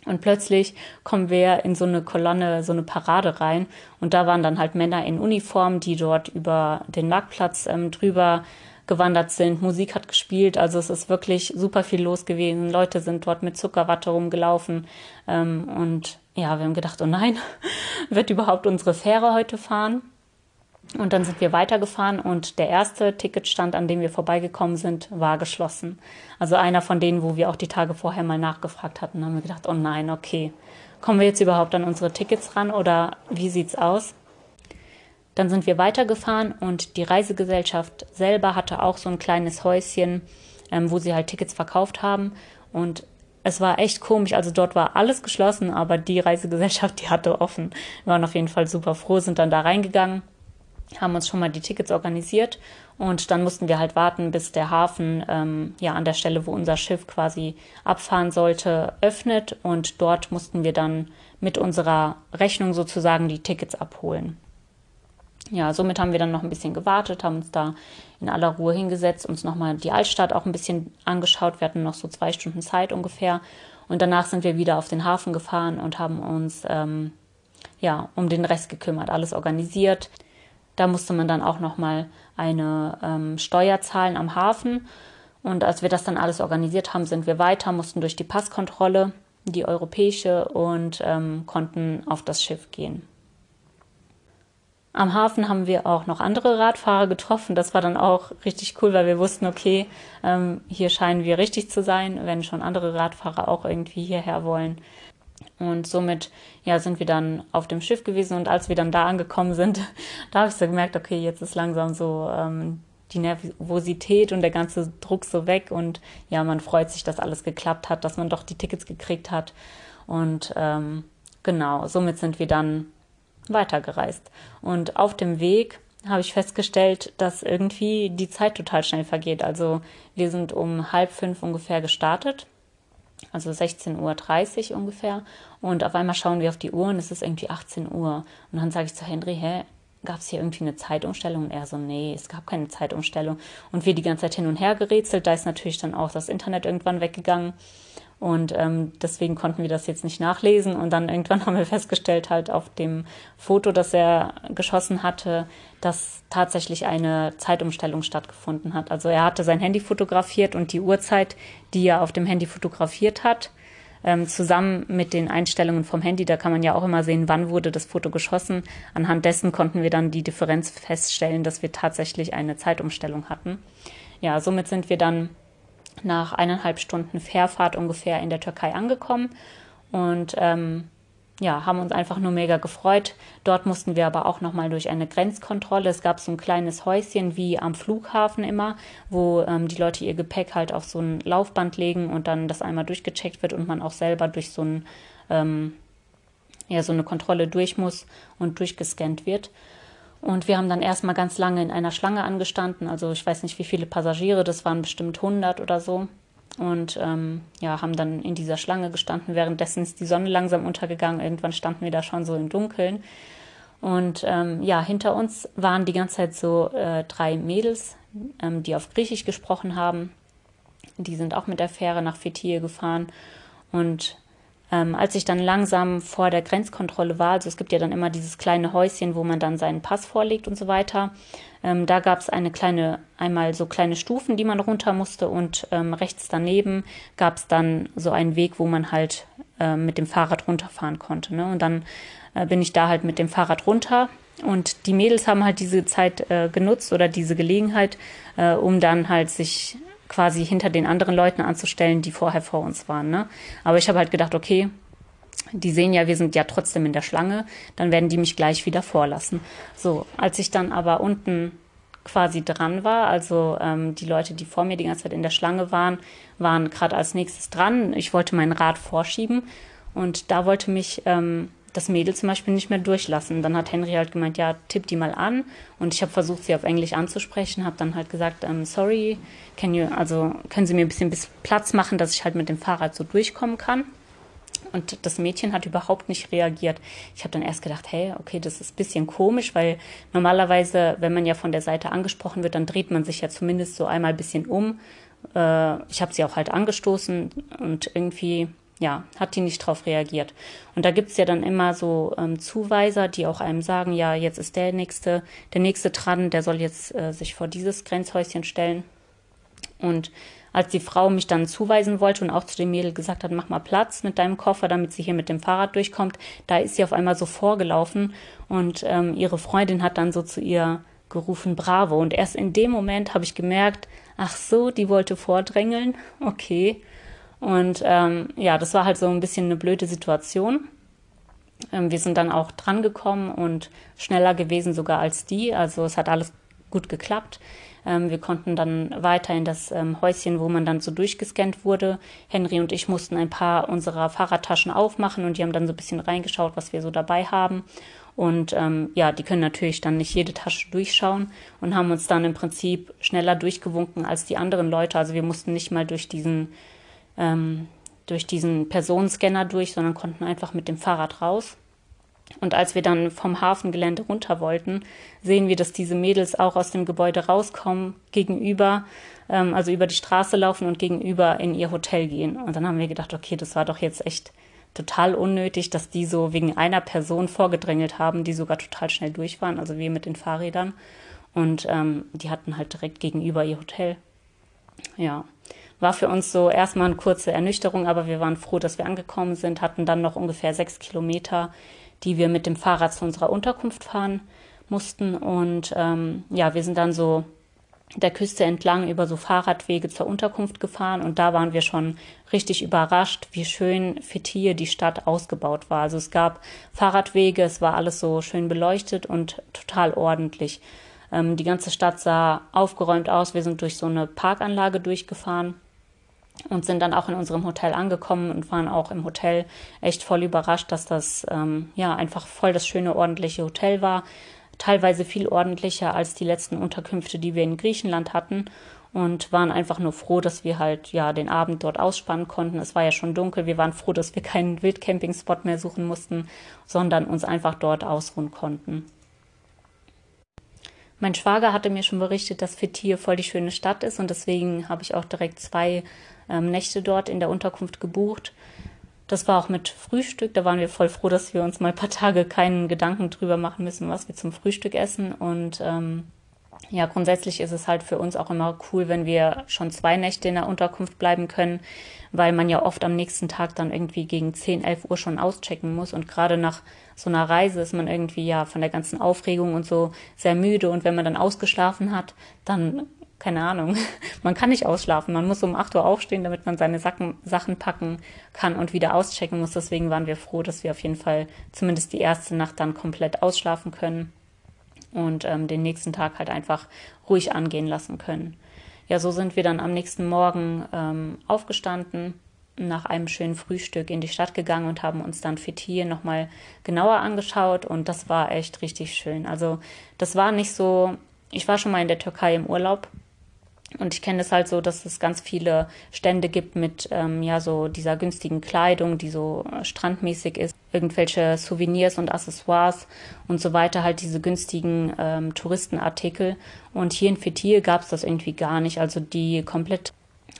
Und plötzlich kommen wir in so eine Kolonne, so eine Parade rein. Und da waren dann halt Männer in Uniform, die dort über den Marktplatz ähm, drüber gewandert sind. Musik hat gespielt. Also es ist wirklich super viel los gewesen. Leute sind dort mit Zuckerwatte rumgelaufen. Ähm, und ja, wir haben gedacht, oh nein, [LAUGHS] wird überhaupt unsere Fähre heute fahren? Und dann sind wir weitergefahren und der erste Ticketstand, an dem wir vorbeigekommen sind, war geschlossen. Also einer von denen, wo wir auch die Tage vorher mal nachgefragt hatten, haben wir gedacht, oh nein, okay. Kommen wir jetzt überhaupt an unsere Tickets ran oder wie sieht's aus? Dann sind wir weitergefahren und die Reisegesellschaft selber hatte auch so ein kleines Häuschen, ähm, wo sie halt Tickets verkauft haben. Und es war echt komisch. Also dort war alles geschlossen, aber die Reisegesellschaft, [LAUGHS] die hatte offen. Wir waren auf jeden Fall super froh, sind dann da reingegangen haben uns schon mal die Tickets organisiert und dann mussten wir halt warten, bis der Hafen ähm, ja an der Stelle, wo unser Schiff quasi abfahren sollte, öffnet und dort mussten wir dann mit unserer Rechnung sozusagen die Tickets abholen. Ja, somit haben wir dann noch ein bisschen gewartet, haben uns da in aller Ruhe hingesetzt, uns nochmal die Altstadt auch ein bisschen angeschaut. Wir hatten noch so zwei Stunden Zeit ungefähr. Und danach sind wir wieder auf den Hafen gefahren und haben uns ähm, ja um den Rest gekümmert, alles organisiert. Da musste man dann auch nochmal eine ähm, Steuer zahlen am Hafen. Und als wir das dann alles organisiert haben, sind wir weiter, mussten durch die Passkontrolle, die europäische, und ähm, konnten auf das Schiff gehen. Am Hafen haben wir auch noch andere Radfahrer getroffen. Das war dann auch richtig cool, weil wir wussten, okay, ähm, hier scheinen wir richtig zu sein, wenn schon andere Radfahrer auch irgendwie hierher wollen. Und somit ja, sind wir dann auf dem Schiff gewesen und als wir dann da angekommen sind, [LAUGHS] da habe ich so gemerkt, okay, jetzt ist langsam so ähm, die Nervosität und der ganze Druck so weg und ja, man freut sich, dass alles geklappt hat, dass man doch die Tickets gekriegt hat. Und ähm, genau, somit sind wir dann weitergereist. Und auf dem Weg habe ich festgestellt, dass irgendwie die Zeit total schnell vergeht. Also wir sind um halb fünf ungefähr gestartet, also 16.30 Uhr ungefähr. Und auf einmal schauen wir auf die Uhr und es ist irgendwie 18 Uhr. Und dann sage ich zu Henry, hä, gab es hier irgendwie eine Zeitumstellung? Und er so, nee, es gab keine Zeitumstellung. Und wir die ganze Zeit hin und her gerätselt. Da ist natürlich dann auch das Internet irgendwann weggegangen. Und ähm, deswegen konnten wir das jetzt nicht nachlesen. Und dann irgendwann [LAUGHS] haben wir festgestellt, halt auf dem Foto, das er geschossen hatte, dass tatsächlich eine Zeitumstellung stattgefunden hat. Also er hatte sein Handy fotografiert und die Uhrzeit, die er auf dem Handy fotografiert hat, ähm, zusammen mit den Einstellungen vom Handy, da kann man ja auch immer sehen, wann wurde das Foto geschossen. Anhand dessen konnten wir dann die Differenz feststellen, dass wir tatsächlich eine Zeitumstellung hatten. Ja, somit sind wir dann nach eineinhalb Stunden Fährfahrt ungefähr in der Türkei angekommen und ähm, ja, haben uns einfach nur mega gefreut. Dort mussten wir aber auch nochmal durch eine Grenzkontrolle. Es gab so ein kleines Häuschen wie am Flughafen immer, wo ähm, die Leute ihr Gepäck halt auf so ein Laufband legen und dann das einmal durchgecheckt wird und man auch selber durch so ein ähm, ja, so eine Kontrolle durch muss und durchgescannt wird. Und wir haben dann erstmal ganz lange in einer Schlange angestanden. Also ich weiß nicht, wie viele Passagiere, das waren bestimmt 100 oder so. Und ähm, ja, haben dann in dieser Schlange gestanden. Währenddessen ist die Sonne langsam untergegangen. Irgendwann standen wir da schon so im Dunkeln. Und ähm, ja, hinter uns waren die ganze Zeit so äh, drei Mädels, ähm, die auf Griechisch gesprochen haben. Die sind auch mit der Fähre nach Fethiye gefahren. Und ähm, als ich dann langsam vor der Grenzkontrolle war, also es gibt ja dann immer dieses kleine Häuschen, wo man dann seinen Pass vorlegt und so weiter, ähm, da gab es eine kleine, einmal so kleine Stufen, die man runter musste und ähm, rechts daneben gab es dann so einen Weg, wo man halt äh, mit dem Fahrrad runterfahren konnte. Ne? Und dann äh, bin ich da halt mit dem Fahrrad runter und die Mädels haben halt diese Zeit äh, genutzt oder diese Gelegenheit, äh, um dann halt sich quasi hinter den anderen Leuten anzustellen, die vorher vor uns waren. Ne? Aber ich habe halt gedacht, okay, die sehen ja, wir sind ja trotzdem in der Schlange, dann werden die mich gleich wieder vorlassen. So, als ich dann aber unten quasi dran war, also ähm, die Leute, die vor mir die ganze Zeit in der Schlange waren, waren gerade als nächstes dran. Ich wollte mein Rad vorschieben und da wollte mich ähm, das Mädel zum Beispiel nicht mehr durchlassen. Dann hat Henry halt gemeint, ja, tipp die mal an. Und ich habe versucht, sie auf Englisch anzusprechen, habe dann halt gesagt, um, ähm, sorry, you, also können Sie mir ein bisschen Platz machen, dass ich halt mit dem Fahrrad so durchkommen kann. Und das Mädchen hat überhaupt nicht reagiert. Ich habe dann erst gedacht, hey, okay, das ist ein bisschen komisch, weil normalerweise, wenn man ja von der Seite angesprochen wird, dann dreht man sich ja zumindest so einmal ein bisschen um. Äh, ich habe sie auch halt angestoßen und irgendwie ja, hat die nicht drauf reagiert. Und da gibt's ja dann immer so ähm, Zuweiser, die auch einem sagen, ja, jetzt ist der nächste, der nächste dran, der soll jetzt äh, sich vor dieses Grenzhäuschen stellen. Und als die Frau mich dann zuweisen wollte und auch zu dem Mädel gesagt hat, mach mal Platz mit deinem Koffer, damit sie hier mit dem Fahrrad durchkommt, da ist sie auf einmal so vorgelaufen und ähm, ihre Freundin hat dann so zu ihr gerufen, bravo. Und erst in dem Moment habe ich gemerkt, ach so, die wollte vordrängeln, okay. Und ähm, ja, das war halt so ein bisschen eine blöde Situation. Ähm, wir sind dann auch drangekommen und schneller gewesen sogar als die. Also es hat alles gut geklappt. Ähm, wir konnten dann weiter in das ähm, Häuschen, wo man dann so durchgescannt wurde. Henry und ich mussten ein paar unserer Fahrradtaschen aufmachen und die haben dann so ein bisschen reingeschaut, was wir so dabei haben. Und ähm, ja, die können natürlich dann nicht jede Tasche durchschauen und haben uns dann im Prinzip schneller durchgewunken als die anderen Leute. Also wir mussten nicht mal durch diesen ähm, durch diesen Personenscanner durch, sondern konnten einfach mit dem Fahrrad raus. Und als wir dann vom Hafengelände runter wollten, sehen wir, dass diese Mädels auch aus dem Gebäude rauskommen, gegenüber, ähm, also über die Straße laufen und gegenüber in ihr Hotel gehen. Und dann haben wir gedacht, okay, das war doch jetzt echt total unnötig, dass die so wegen einer Person vorgedrängelt haben, die sogar total schnell durch waren, also wir mit den Fahrrädern. Und ähm, die hatten halt direkt gegenüber ihr Hotel. Ja war für uns so erstmal eine kurze Ernüchterung, aber wir waren froh, dass wir angekommen sind, hatten dann noch ungefähr sechs Kilometer, die wir mit dem Fahrrad zu unserer Unterkunft fahren mussten. Und ähm, ja, wir sind dann so der Küste entlang über so Fahrradwege zur Unterkunft gefahren und da waren wir schon richtig überrascht, wie schön Fethiye die Stadt ausgebaut war. Also es gab Fahrradwege, es war alles so schön beleuchtet und total ordentlich. Ähm, die ganze Stadt sah aufgeräumt aus. Wir sind durch so eine Parkanlage durchgefahren und sind dann auch in unserem Hotel angekommen und waren auch im Hotel echt voll überrascht, dass das ähm, ja einfach voll das schöne, ordentliche Hotel war. Teilweise viel ordentlicher als die letzten Unterkünfte, die wir in Griechenland hatten und waren einfach nur froh, dass wir halt ja den Abend dort ausspannen konnten. Es war ja schon dunkel. Wir waren froh, dass wir keinen Wildcamping-Spot mehr suchen mussten, sondern uns einfach dort ausruhen konnten. Mein Schwager hatte mir schon berichtet, dass Fethiye voll die schöne Stadt ist und deswegen habe ich auch direkt zwei ähm, Nächte dort in der Unterkunft gebucht. Das war auch mit Frühstück. Da waren wir voll froh, dass wir uns mal ein paar Tage keinen Gedanken drüber machen müssen, was wir zum Frühstück essen. Und ähm, ja, grundsätzlich ist es halt für uns auch immer cool, wenn wir schon zwei Nächte in der Unterkunft bleiben können, weil man ja oft am nächsten Tag dann irgendwie gegen 10, 11 Uhr schon auschecken muss. Und gerade nach so einer Reise ist man irgendwie ja von der ganzen Aufregung und so sehr müde. Und wenn man dann ausgeschlafen hat, dann keine Ahnung, [LAUGHS] man kann nicht ausschlafen. Man muss um 8 Uhr aufstehen, damit man seine Sachen, Sachen packen kann und wieder auschecken muss. Deswegen waren wir froh, dass wir auf jeden Fall zumindest die erste Nacht dann komplett ausschlafen können und ähm, den nächsten Tag halt einfach ruhig angehen lassen können. Ja, so sind wir dann am nächsten Morgen ähm, aufgestanden, nach einem schönen Frühstück in die Stadt gegangen und haben uns dann Fethiye nochmal genauer angeschaut und das war echt richtig schön. Also das war nicht so, ich war schon mal in der Türkei im Urlaub und ich kenne es halt so, dass es ganz viele Stände gibt mit ähm, ja so dieser günstigen Kleidung, die so äh, strandmäßig ist, irgendwelche Souvenirs und Accessoires und so weiter, halt diese günstigen ähm, Touristenartikel. Und hier in Fethiye gab es das irgendwie gar nicht. Also die komplett,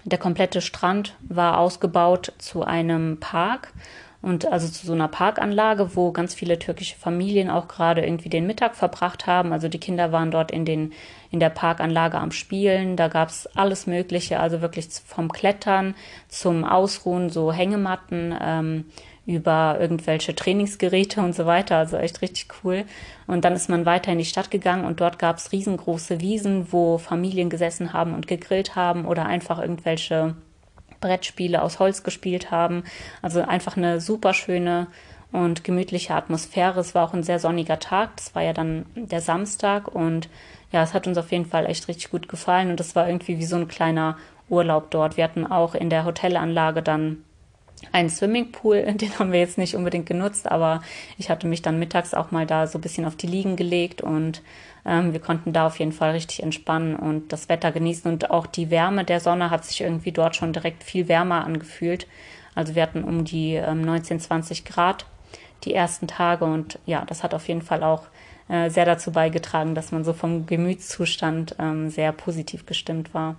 der komplette Strand war ausgebaut zu einem Park und also zu so einer Parkanlage, wo ganz viele türkische Familien auch gerade irgendwie den Mittag verbracht haben. Also die Kinder waren dort in den in der Parkanlage am Spielen. Da gab's alles Mögliche, also wirklich vom Klettern zum Ausruhen, so Hängematten. Ähm, über irgendwelche Trainingsgeräte und so weiter. Also echt richtig cool. Und dann ist man weiter in die Stadt gegangen und dort gab's riesengroße Wiesen, wo Familien gesessen haben und gegrillt haben oder einfach irgendwelche Brettspiele aus Holz gespielt haben. Also einfach eine super schöne und gemütliche Atmosphäre. Es war auch ein sehr sonniger Tag. Das war ja dann der Samstag und ja, es hat uns auf jeden Fall echt richtig gut gefallen und es war irgendwie wie so ein kleiner Urlaub dort. Wir hatten auch in der Hotelanlage dann einen Swimmingpool, [LAUGHS] den haben wir jetzt nicht unbedingt genutzt, aber ich hatte mich dann mittags auch mal da so ein bisschen auf die Liegen gelegt und wir konnten da auf jeden Fall richtig entspannen und das Wetter genießen und auch die Wärme der Sonne hat sich irgendwie dort schon direkt viel wärmer angefühlt. Also wir hatten um die ähm, 19, 20 Grad die ersten Tage und ja, das hat auf jeden Fall auch äh, sehr dazu beigetragen, dass man so vom Gemütszustand ähm, sehr positiv gestimmt war.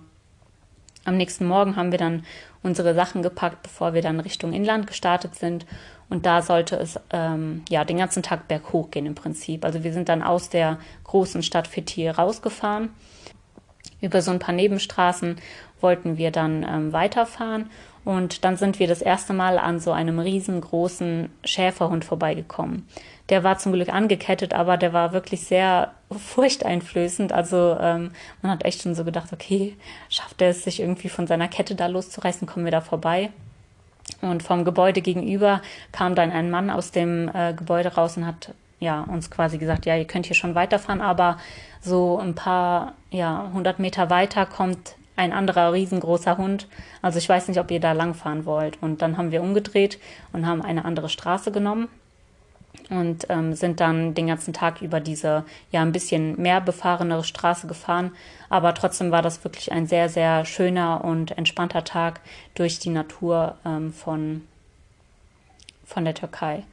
Am nächsten Morgen haben wir dann unsere Sachen gepackt, bevor wir dann Richtung Inland gestartet sind. Und da sollte es ähm, ja den ganzen Tag berghoch gehen im Prinzip. Also wir sind dann aus der großen Stadt Fethiye rausgefahren. Über so ein paar Nebenstraßen wollten wir dann ähm, weiterfahren. Und dann sind wir das erste Mal an so einem riesengroßen Schäferhund vorbeigekommen. Der war zum Glück angekettet, aber der war wirklich sehr [LAUGHS] furchteinflößend. Also ähm, man hat echt schon so gedacht, okay, schafft er es sich irgendwie von seiner Kette da loszureißen, kommen wir da vorbei. Und vom Gebäude gegenüber kam dann ein Mann aus dem äh, Gebäude raus und hat ja uns quasi gesagt, ja, ihr könnt hier schon weiterfahren, aber so ein paar ja 100 Meter weiter kommt ein anderer riesengroßer Hund. Also ich weiß nicht, ob ihr da langfahren wollt. Und dann haben wir umgedreht und haben eine andere Straße genommen und ähm, sind dann den ganzen Tag über diese ja ein bisschen mehr befahrenere Straße gefahren. Aber trotzdem war das wirklich ein sehr, sehr schöner und entspannter Tag durch die Natur ähm, von, von der Türkei.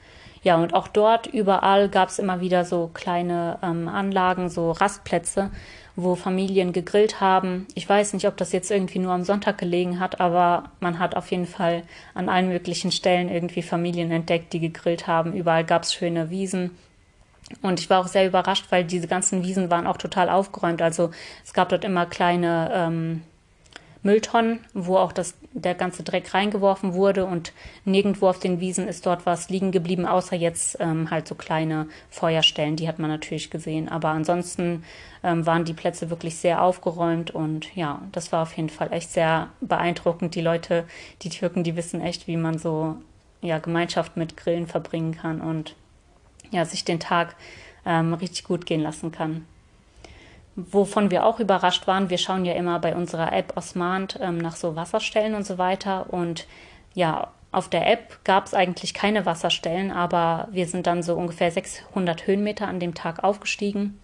Ja, und auch dort überall gab es immer wieder so kleine ähm, Anlagen, so Rastplätze, wo Familien gegrillt haben. Ich weiß nicht, ob das jetzt irgendwie nur am Sonntag gelegen hat, aber man hat auf jeden Fall an allen möglichen Stellen irgendwie Familien entdeckt, die gegrillt haben. Überall gab es schöne Wiesen. Und ich war auch sehr überrascht, weil diese ganzen Wiesen waren auch total aufgeräumt. Also es gab dort immer kleine ähm, Mülltonnen, wo auch das, der ganze Dreck reingeworfen wurde und nirgendwo auf den Wiesen ist dort was liegen geblieben, außer jetzt ähm, halt so kleine Feuerstellen, die hat man natürlich gesehen. Aber ansonsten ähm, waren die Plätze wirklich sehr aufgeräumt und ja, das war auf jeden Fall echt sehr beeindruckend. Die Leute, die Türken, die wissen echt, wie man so ja, Gemeinschaft mit Grillen verbringen kann und ja, sich den Tag ähm, richtig gut gehen lassen kann. Wovon wir auch überrascht waren, wir schauen ja immer bei unserer App Osmand ähm, nach so Wasserstellen und so weiter. Und ja, auf der App gab es eigentlich keine Wasserstellen, aber wir sind dann so ungefähr 600 Höhenmeter an dem Tag aufgestiegen.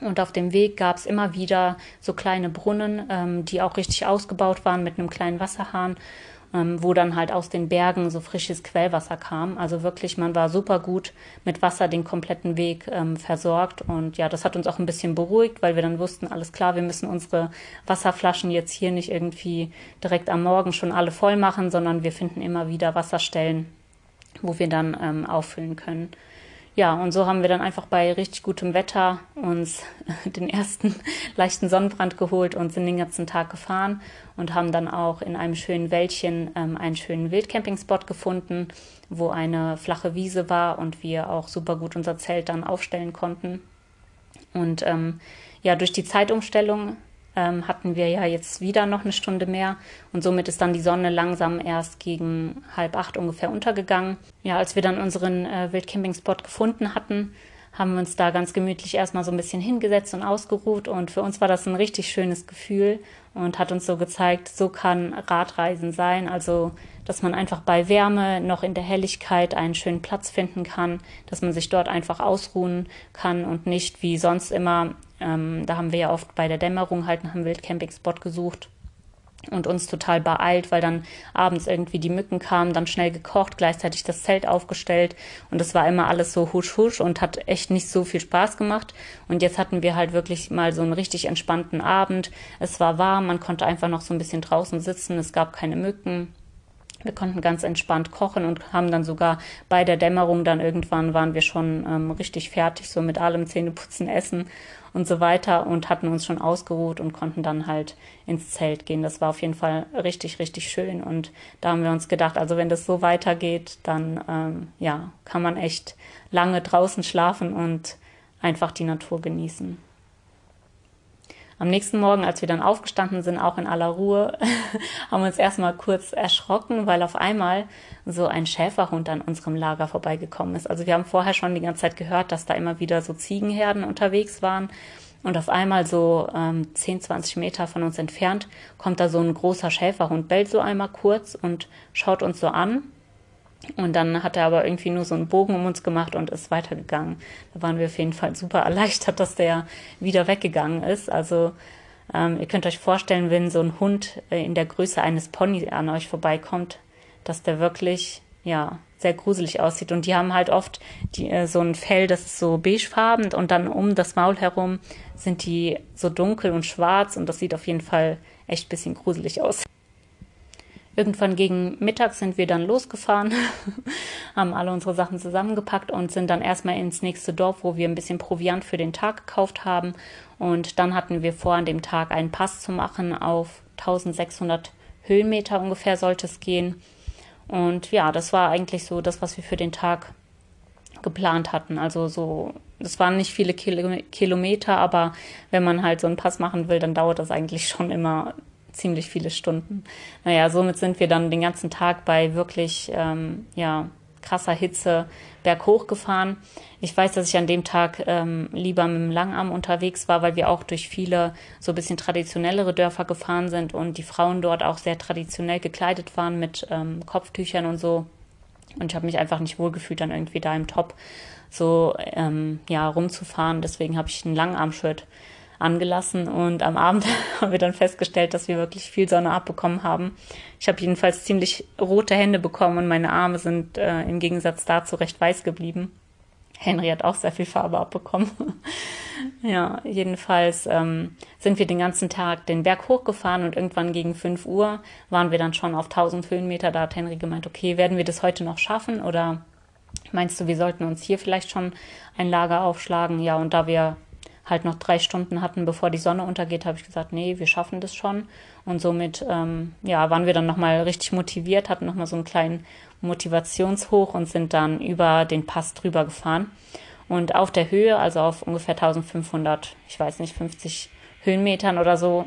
Und auf dem Weg gab es immer wieder so kleine Brunnen, ähm, die auch richtig ausgebaut waren mit einem kleinen Wasserhahn ähm, wo dann halt aus den Bergen so frisches Quellwasser kam. Also wirklich, man war super gut mit Wasser den kompletten Weg ähm, versorgt. Und ja, das hat uns auch ein bisschen beruhigt, weil wir dann wussten, alles klar, wir müssen unsere Wasserflaschen jetzt hier nicht irgendwie direkt am Morgen schon alle voll machen, sondern wir finden immer wieder Wasserstellen, wo wir dann ähm, auffüllen können. Ja, und so haben wir dann einfach bei richtig gutem Wetter uns [LAUGHS] den ersten [LAUGHS] leichten Sonnenbrand geholt und sind den ganzen Tag gefahren und haben dann auch in einem schönen Wäldchen ähm, einen schönen Wildcampingspot gefunden, wo eine flache Wiese war und wir auch super gut unser Zelt dann aufstellen konnten. Und ähm, ja, durch die Zeitumstellung ähm, hatten wir ja jetzt wieder noch eine Stunde mehr. Und somit ist dann die Sonne langsam erst gegen halb acht ungefähr untergegangen. Ja, als wir dann unseren äh, Wildcamping-Spot gefunden hatten, haben wir uns da ganz gemütlich erstmal so ein bisschen hingesetzt und ausgeruht. Und für uns war das ein richtig schönes Gefühl und hat uns so gezeigt, so kann Radreisen sein, also dass man einfach bei Wärme noch in der Helligkeit einen schönen Platz finden kann, dass man sich dort einfach ausruhen kann und nicht wie sonst immer ähm, da haben wir ja oft bei der Dämmerung halt nach einem Wildcamping-Spot gesucht und uns total beeilt, weil dann abends irgendwie die Mücken kamen, dann schnell gekocht, gleichzeitig das Zelt aufgestellt. Und das war immer alles so husch husch und hat echt nicht so viel Spaß gemacht. Und jetzt hatten wir halt wirklich mal so einen richtig entspannten Abend. Es war warm, man konnte einfach noch so ein bisschen draußen sitzen, es gab keine Mücken. Wir konnten ganz entspannt kochen und haben dann sogar bei der Dämmerung dann irgendwann waren wir schon ähm, richtig fertig, so mit allem Zähneputzen, Essen und so weiter und hatten uns schon ausgeruht und konnten dann halt ins Zelt gehen. Das war auf jeden Fall richtig, richtig schön und da haben wir uns gedacht, also wenn das so weitergeht, dann ähm, ja, kann man echt lange draußen schlafen und einfach die Natur genießen. Am nächsten Morgen, als wir dann aufgestanden sind, auch in aller Ruhe, [LAUGHS] haben wir uns erstmal kurz erschrocken, weil auf einmal so ein Schäferhund an unserem Lager vorbeigekommen ist. Also wir haben vorher schon die ganze Zeit gehört, dass da immer wieder so Ziegenherden unterwegs waren. Und auf einmal so ähm, 10, 20 Meter von uns entfernt kommt da so ein großer Schäferhund, bellt so einmal kurz und schaut uns so an und dann hat er aber irgendwie nur so einen Bogen um uns gemacht und ist weitergegangen. Da waren wir auf jeden Fall super erleichtert, dass der wieder weggegangen ist. Also ähm, ihr könnt euch vorstellen, wenn so ein Hund äh, in der Größe eines Pony an euch vorbeikommt, dass der wirklich ja sehr gruselig aussieht. Und die haben halt oft die, äh, so ein Fell, das ist so beigefarben und dann um das Maul herum sind die so dunkel und schwarz und das sieht auf jeden Fall echt bisschen gruselig aus. Irgendwann gegen Mittag sind wir dann losgefahren, [LAUGHS] haben alle unsere Sachen zusammengepackt und sind dann erstmal ins nächste Dorf, wo wir ein bisschen Proviant für den Tag gekauft haben. Und dann hatten wir vor, an dem Tag einen Pass zu machen. Auf 1600 Höhenmeter ungefähr sollte es gehen. Und ja, das war eigentlich so das, was wir für den Tag geplant hatten. Also so, es waren nicht viele Kilometer, aber wenn man halt so einen Pass machen will, dann dauert das eigentlich schon immer ziemlich viele Stunden. Naja, somit sind wir dann den ganzen Tag bei wirklich ähm, ja, krasser Hitze berghoch gefahren. Ich weiß, dass ich an dem Tag ähm, lieber mit dem Langarm unterwegs war, weil wir auch durch viele so ein bisschen traditionellere Dörfer gefahren sind und die Frauen dort auch sehr traditionell gekleidet waren mit ähm, Kopftüchern und so. Und ich habe mich einfach nicht wohlgefühlt, dann irgendwie da im Top so ähm, ja rumzufahren. Deswegen habe ich ein Langarm-Shirt angelassen und am Abend [LAUGHS] haben wir dann festgestellt, dass wir wirklich viel Sonne abbekommen haben. Ich habe jedenfalls ziemlich rote Hände bekommen und meine Arme sind äh, im Gegensatz dazu recht weiß geblieben. Henry hat auch sehr viel Farbe abbekommen. [LAUGHS] ja, jedenfalls ähm, sind wir den ganzen Tag den Berg hochgefahren und irgendwann gegen 5 Uhr waren wir dann schon auf 1000 Höhenmeter. Da hat Henry gemeint, okay, werden wir das heute noch schaffen oder meinst du, wir sollten uns hier vielleicht schon ein Lager aufschlagen? Ja, und da wir halt noch drei Stunden hatten, bevor die Sonne untergeht, habe ich gesagt, nee, wir schaffen das schon. Und somit, ähm, ja, waren wir dann nochmal richtig motiviert, hatten nochmal so einen kleinen Motivationshoch und sind dann über den Pass drüber gefahren. Und auf der Höhe, also auf ungefähr 1500, ich weiß nicht, 50 Höhenmetern oder so,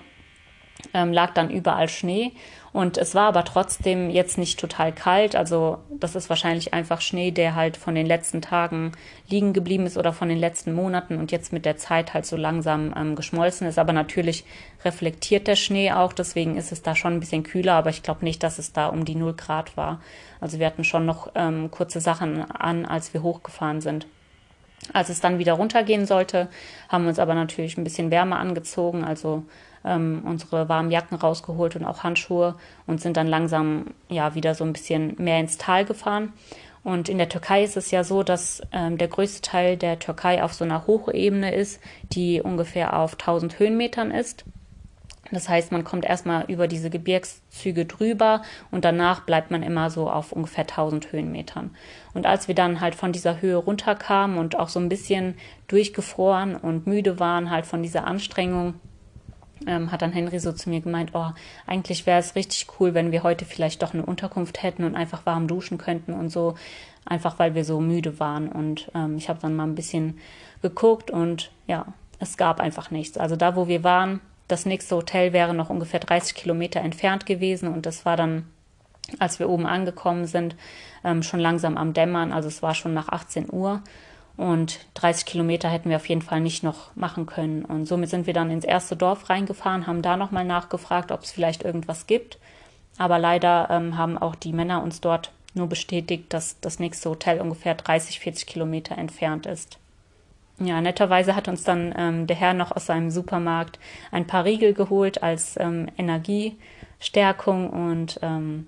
ähm, lag dann überall Schnee. Und es war aber trotzdem jetzt nicht total kalt. Also das ist wahrscheinlich einfach Schnee, der halt von den letzten Tagen liegen geblieben ist oder von den letzten Monaten und jetzt mit der Zeit halt so langsam ähm, geschmolzen ist. Aber natürlich reflektiert der Schnee auch. Deswegen ist es da schon ein bisschen kühler. Aber ich glaube nicht, dass es da um die 0 Grad war. Also wir hatten schon noch ähm, kurze Sachen an, als wir hochgefahren sind. Als es dann wieder runtergehen sollte, haben wir uns aber natürlich ein bisschen wärmer angezogen, also ähm, unsere warmen Jacken rausgeholt und auch Handschuhe und sind dann langsam ja wieder so ein bisschen mehr ins Tal gefahren. Und in der Türkei ist es ja so, dass ähm, der größte Teil der Türkei auf so einer Hochebene ist, die ungefähr auf 1000 Höhenmetern ist. Das heißt, man kommt erstmal über diese Gebirgszüge drüber und danach bleibt man immer so auf ungefähr 1000 Höhenmetern. Und als wir dann halt von dieser Höhe runterkamen und auch so ein bisschen durchgefroren und müde waren halt von dieser Anstrengung, ähm, hat dann Henry so zu mir gemeint, oh, eigentlich wäre es richtig cool, wenn wir heute vielleicht doch eine Unterkunft hätten und einfach warm duschen könnten und so, einfach weil wir so müde waren. Und ähm, ich habe dann mal ein bisschen geguckt und ja, es gab einfach nichts. Also da, wo wir waren, das nächste Hotel wäre noch ungefähr 30 Kilometer entfernt gewesen und das war dann, als wir oben angekommen sind, ähm, schon langsam am Dämmern. Also es war schon nach 18 Uhr und 30 Kilometer hätten wir auf jeden Fall nicht noch machen können. Und somit sind wir dann ins erste Dorf reingefahren, haben da nochmal nachgefragt, ob es vielleicht irgendwas gibt. Aber leider ähm, haben auch die Männer uns dort nur bestätigt, dass das nächste Hotel ungefähr 30, 40 Kilometer entfernt ist. Ja, netterweise hat uns dann ähm, der Herr noch aus seinem Supermarkt ein paar Riegel geholt als ähm, Energiestärkung und ähm,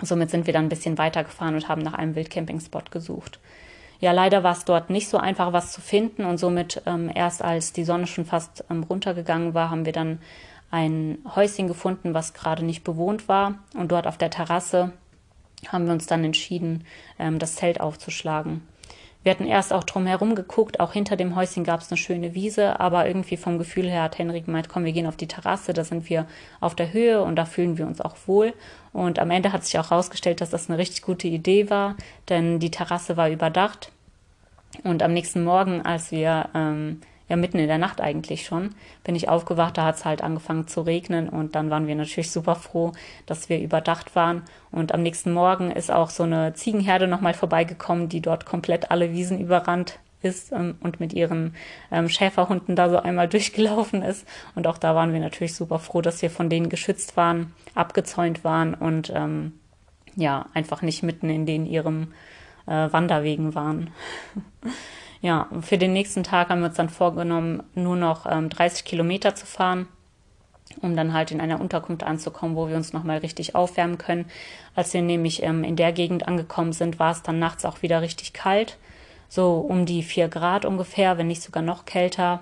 somit sind wir dann ein bisschen weitergefahren und haben nach einem Wildcampingspot gesucht. Ja, leider war es dort nicht so einfach, was zu finden und somit ähm, erst als die Sonne schon fast ähm, runtergegangen war, haben wir dann ein Häuschen gefunden, was gerade nicht bewohnt war und dort auf der Terrasse haben wir uns dann entschieden, ähm, das Zelt aufzuschlagen. Wir hatten erst auch drumherum geguckt, auch hinter dem Häuschen gab es eine schöne Wiese, aber irgendwie vom Gefühl her hat Henry gemeint, komm, wir gehen auf die Terrasse, da sind wir auf der Höhe und da fühlen wir uns auch wohl. Und am Ende hat sich auch herausgestellt, dass das eine richtig gute Idee war, denn die Terrasse war überdacht. Und am nächsten Morgen, als wir ähm, ja mitten in der Nacht eigentlich schon, bin ich aufgewacht, da hat es halt angefangen zu regnen und dann waren wir natürlich super froh, dass wir überdacht waren. Und am nächsten Morgen ist auch so eine Ziegenherde nochmal vorbeigekommen, die dort komplett alle Wiesen überrannt ist ähm, und mit ihren ähm, Schäferhunden da so einmal [LAUGHS] durchgelaufen ist. Und auch da waren wir natürlich super froh, dass wir von denen geschützt waren, abgezäunt waren und ähm, ja, einfach nicht mitten in den ihrem äh, Wanderwegen waren. [LAUGHS] Ja, für den nächsten Tag haben wir uns dann vorgenommen, nur noch ähm, 30 Kilometer zu fahren, um dann halt in einer Unterkunft anzukommen, wo wir uns nochmal richtig aufwärmen können. Als wir nämlich ähm, in der Gegend angekommen sind, war es dann nachts auch wieder richtig kalt, so um die 4 Grad ungefähr, wenn nicht sogar noch kälter.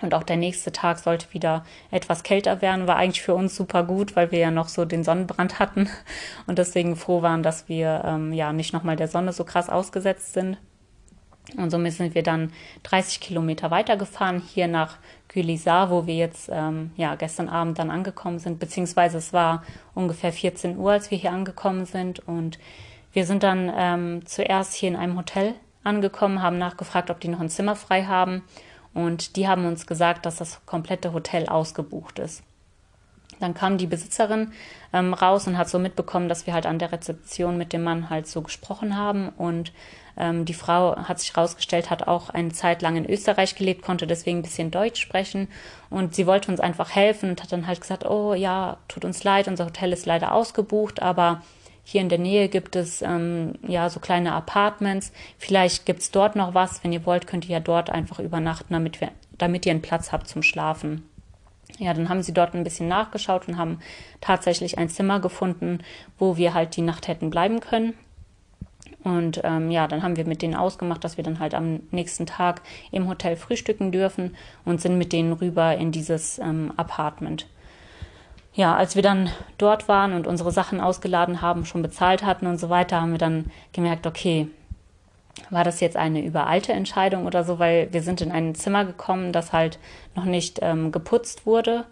Und auch der nächste Tag sollte wieder etwas kälter werden. War eigentlich für uns super gut, weil wir ja noch so den Sonnenbrand hatten und deswegen froh waren, dass wir ähm, ja nicht nochmal der Sonne so krass ausgesetzt sind. Und somit sind wir dann 30 Kilometer weitergefahren, hier nach Gülisar, wo wir jetzt ähm, ja, gestern Abend dann angekommen sind, beziehungsweise es war ungefähr 14 Uhr, als wir hier angekommen sind. Und wir sind dann ähm, zuerst hier in einem Hotel angekommen, haben nachgefragt, ob die noch ein Zimmer frei haben. Und die haben uns gesagt, dass das komplette Hotel ausgebucht ist. Dann kam die Besitzerin ähm, raus und hat so mitbekommen, dass wir halt an der Rezeption mit dem Mann halt so gesprochen haben. Und ähm, die Frau hat sich herausgestellt, hat auch eine Zeit lang in Österreich gelebt, konnte deswegen ein bisschen Deutsch sprechen. Und sie wollte uns einfach helfen und hat dann halt gesagt, oh ja, tut uns leid, unser Hotel ist leider ausgebucht, aber hier in der Nähe gibt es ähm, ja so kleine Apartments. Vielleicht gibt's dort noch was. Wenn ihr wollt, könnt ihr ja dort einfach übernachten, damit, wir, damit ihr einen Platz habt zum Schlafen. Ja, dann haben sie dort ein bisschen nachgeschaut und haben tatsächlich ein Zimmer gefunden, wo wir halt die Nacht hätten bleiben können. Und ähm, ja, dann haben wir mit denen ausgemacht, dass wir dann halt am nächsten Tag im Hotel frühstücken dürfen und sind mit denen rüber in dieses ähm, Apartment. Ja, als wir dann dort waren und unsere Sachen ausgeladen haben, schon bezahlt hatten und so weiter, haben wir dann gemerkt, okay, war das jetzt eine überalte Entscheidung oder so, weil wir sind in ein Zimmer gekommen, das halt noch nicht ähm, geputzt wurde.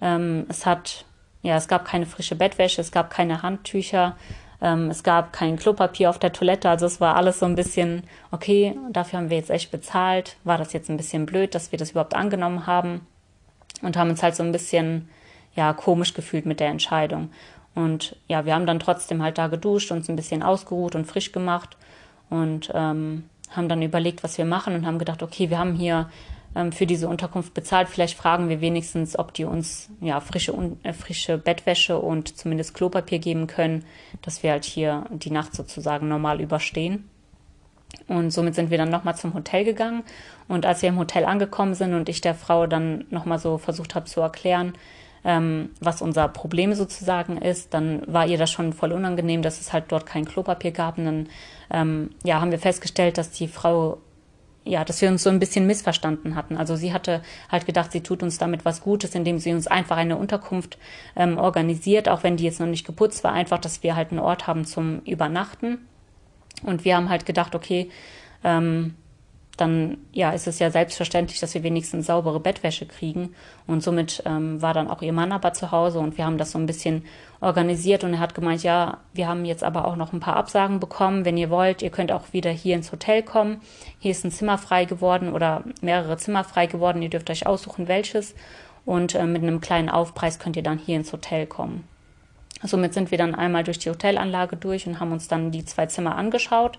Ähm, es hat, ja, es gab keine frische Bettwäsche, es gab keine Handtücher, ähm, es gab kein Klopapier auf der Toilette, also es war alles so ein bisschen, okay, dafür haben wir jetzt echt bezahlt. War das jetzt ein bisschen blöd, dass wir das überhaupt angenommen haben und haben uns halt so ein bisschen ja komisch gefühlt mit der Entscheidung. Und ja, wir haben dann trotzdem halt da geduscht, uns ein bisschen ausgeruht und frisch gemacht und ähm, haben dann überlegt, was wir machen und haben gedacht, okay, wir haben hier ähm, für diese Unterkunft bezahlt. Vielleicht fragen wir wenigstens, ob die uns ja frische, äh, frische Bettwäsche und zumindest Klopapier geben können, dass wir halt hier die Nacht sozusagen normal überstehen. Und somit sind wir dann nochmal zum Hotel gegangen. Und als wir im Hotel angekommen sind und ich der Frau dann nochmal so versucht habe zu erklären, ähm, was unser Problem sozusagen ist, dann war ihr das schon voll unangenehm, dass es halt dort kein Klopapier gab. Und dann ähm, ja, haben wir festgestellt, dass die Frau ja, dass wir uns so ein bisschen missverstanden hatten. Also sie hatte halt gedacht, sie tut uns damit was Gutes, indem sie uns einfach eine Unterkunft ähm, organisiert, auch wenn die jetzt noch nicht geputzt war, einfach, dass wir halt einen Ort haben zum Übernachten. Und wir haben halt gedacht, okay, ähm, dann ja, ist es ja selbstverständlich, dass wir wenigstens saubere Bettwäsche kriegen. Und somit ähm, war dann auch ihr Mann aber zu Hause und wir haben das so ein bisschen organisiert und er hat gemeint, ja, wir haben jetzt aber auch noch ein paar Absagen bekommen. Wenn ihr wollt, ihr könnt auch wieder hier ins Hotel kommen. Hier ist ein Zimmer frei geworden oder mehrere Zimmer frei geworden. Ihr dürft euch aussuchen, welches. Und äh, mit einem kleinen Aufpreis könnt ihr dann hier ins Hotel kommen. Somit sind wir dann einmal durch die Hotelanlage durch und haben uns dann die zwei Zimmer angeschaut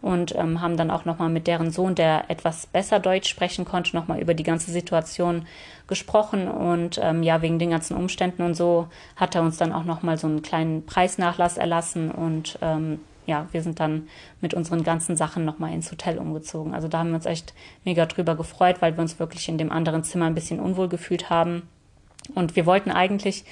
und ähm, haben dann auch nochmal mit deren Sohn, der etwas besser Deutsch sprechen konnte, nochmal über die ganze Situation gesprochen und ähm, ja, wegen den ganzen Umständen und so hat er uns dann auch nochmal so einen kleinen Preisnachlass erlassen und ähm, ja, wir sind dann mit unseren ganzen Sachen nochmal ins Hotel umgezogen. Also da haben wir uns echt mega drüber gefreut, weil wir uns wirklich in dem anderen Zimmer ein bisschen unwohl gefühlt haben. Und wir wollten eigentlich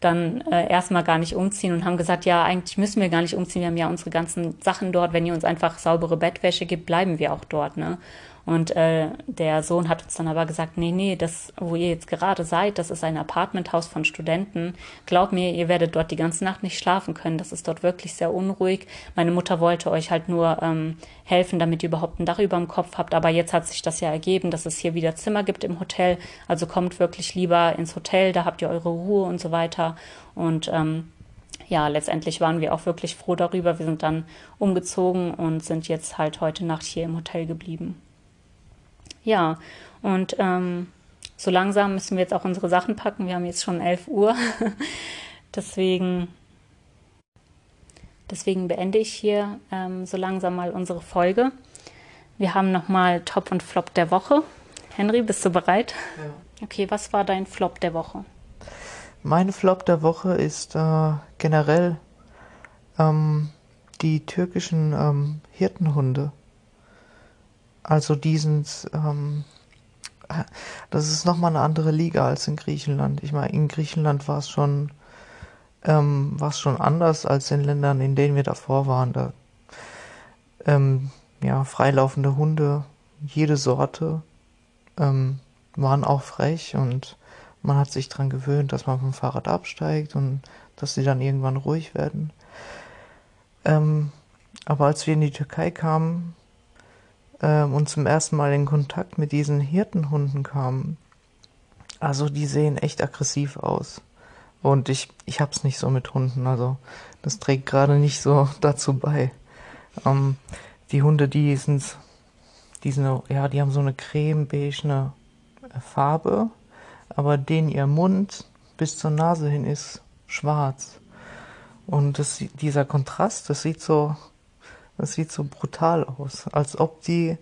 dann äh, erstmal gar nicht umziehen und haben gesagt, ja, eigentlich müssen wir gar nicht umziehen, wir haben ja unsere ganzen Sachen dort, wenn ihr uns einfach saubere Bettwäsche gibt, bleiben wir auch dort, ne? Und äh, der Sohn hat uns dann aber gesagt, nee, nee, das, wo ihr jetzt gerade seid, das ist ein Apartmenthaus von Studenten. Glaub mir, ihr werdet dort die ganze Nacht nicht schlafen können. Das ist dort wirklich sehr unruhig. Meine Mutter wollte euch halt nur ähm, helfen, damit ihr überhaupt ein Dach über dem Kopf habt. Aber jetzt hat sich das ja ergeben, dass es hier wieder Zimmer gibt im Hotel. Also kommt wirklich lieber ins Hotel, da habt ihr eure Ruhe und so weiter. Und ähm, ja, letztendlich waren wir auch wirklich froh darüber. Wir sind dann umgezogen und sind jetzt halt heute Nacht hier im Hotel geblieben. Ja, und ähm, so langsam müssen wir jetzt auch unsere Sachen packen. Wir haben jetzt schon 11 Uhr. [LAUGHS] deswegen, deswegen beende ich hier ähm, so langsam mal unsere Folge. Wir haben nochmal Top und Flop der Woche. Henry, bist du bereit? Ja. Okay, was war dein Flop der Woche? Mein Flop der Woche ist äh, generell ähm, die türkischen ähm, Hirtenhunde. Also diesen, ähm, das ist nochmal eine andere Liga als in Griechenland. Ich meine, in Griechenland war es schon, ähm, schon anders als in Ländern, in denen wir davor waren. Da, ähm, ja, freilaufende Hunde, jede Sorte, ähm, waren auch frech und man hat sich daran gewöhnt, dass man vom Fahrrad absteigt und dass sie dann irgendwann ruhig werden. Ähm, aber als wir in die Türkei kamen, ähm, und zum ersten Mal in Kontakt mit diesen Hirtenhunden kamen, also die sehen echt aggressiv aus. Und ich, ich hab's nicht so mit Hunden, also das trägt gerade nicht so [LAUGHS] dazu bei. Ähm, die Hunde, die sind, die sind, ja, die haben so eine creme-beige Farbe, aber den ihr Mund bis zur Nase hin ist schwarz. Und das, dieser Kontrast, das sieht so, das sieht so brutal aus, als ob die,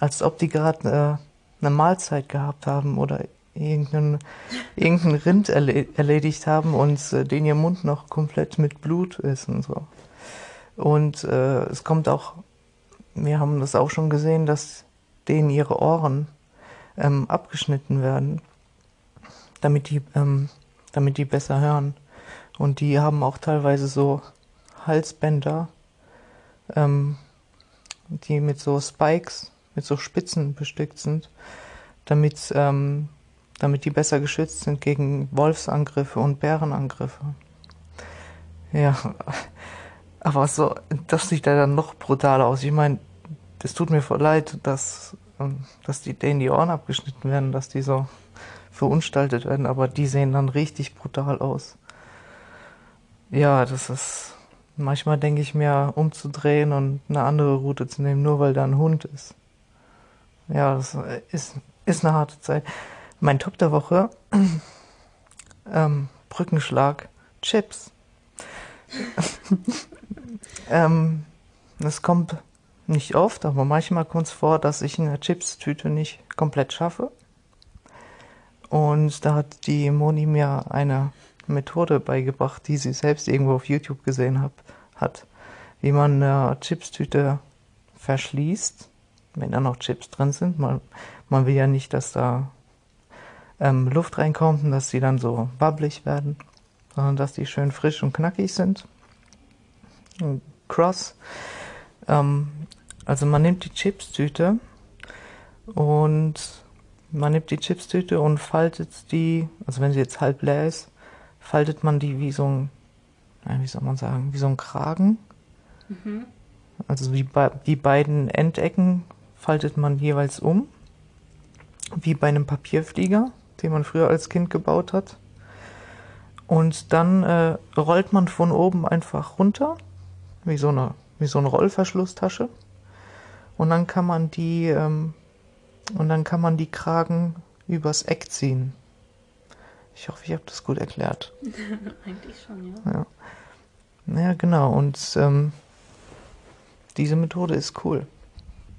als ob die gerade äh, eine Mahlzeit gehabt haben oder irgendeinen irgendein Rind erledigt haben und äh, den ihr Mund noch komplett mit Blut ist und so. Und äh, es kommt auch, wir haben das auch schon gesehen, dass denen ihre Ohren ähm, abgeschnitten werden, damit die, ähm, damit die besser hören. Und die haben auch teilweise so Halsbänder, ähm, die mit so Spikes, mit so Spitzen bestückt sind, damit, ähm, damit die besser geschützt sind gegen Wolfsangriffe und Bärenangriffe. Ja, [LAUGHS] aber so, das sieht ja dann noch brutaler aus. Ich meine, es tut mir voll leid, dass, ähm, dass die, denen die Ohren abgeschnitten werden, dass die so verunstaltet werden, aber die sehen dann richtig brutal aus. Ja, das ist, Manchmal denke ich mir, umzudrehen und eine andere Route zu nehmen, nur weil da ein Hund ist. Ja, das ist, ist eine harte Zeit. Mein Top der Woche, [CLEARS THROAT] ähm, Brückenschlag. Chips. [LAUGHS] ähm, das kommt nicht oft, aber manchmal kommt es vor, dass ich eine Chips-Tüte nicht komplett schaffe. Und da hat die Moni mir eine Methode beigebracht, die sie selbst irgendwo auf YouTube gesehen hab, hat, wie man eine Chips-Tüte verschließt, wenn da noch Chips drin sind. Man, man will ja nicht, dass da ähm, Luft reinkommt und dass sie dann so wabbelig werden, sondern dass die schön frisch und knackig sind. Cross. Ähm, also man nimmt die Chips-Tüte und man nimmt die Chips-Tüte und faltet die, also wenn sie jetzt halb leer ist, faltet man die wie so ein, wie soll man sagen, wie so ein Kragen. Mhm. Also die, die beiden Endecken faltet man jeweils um, wie bei einem Papierflieger, den man früher als Kind gebaut hat. Und dann äh, rollt man von oben einfach runter, wie so eine, wie so eine Rollverschlusstasche. Und dann kann man die, ähm, und dann kann man die Kragen übers Eck ziehen. Ich hoffe, ich habe das gut erklärt. [LAUGHS] Eigentlich schon, ja. Ja, ja genau. Und ähm, diese Methode ist cool.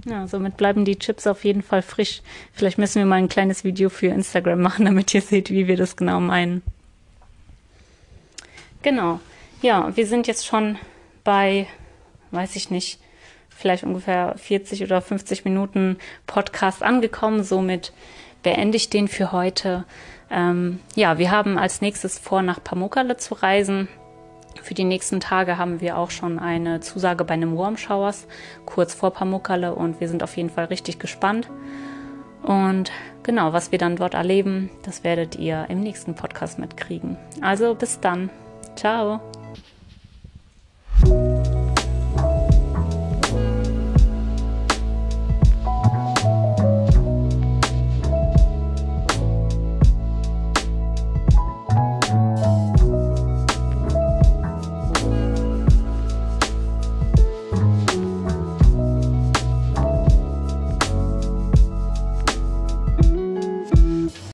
Ja, somit bleiben die Chips auf jeden Fall frisch. Vielleicht müssen wir mal ein kleines Video für Instagram machen, [LAUGHS] damit ihr seht, wie wir das genau meinen. Genau. Ja, wir sind jetzt schon bei, weiß ich nicht, vielleicht ungefähr 40 oder 50 Minuten Podcast angekommen. Somit beende ich den für heute. Ähm, ja, wir haben als nächstes vor, nach Pamukkale zu reisen. Für die nächsten Tage haben wir auch schon eine Zusage bei einem Warm Showers kurz vor Pamukkale und wir sind auf jeden Fall richtig gespannt. Und genau, was wir dann dort erleben, das werdet ihr im nächsten Podcast mitkriegen. Also bis dann. Ciao.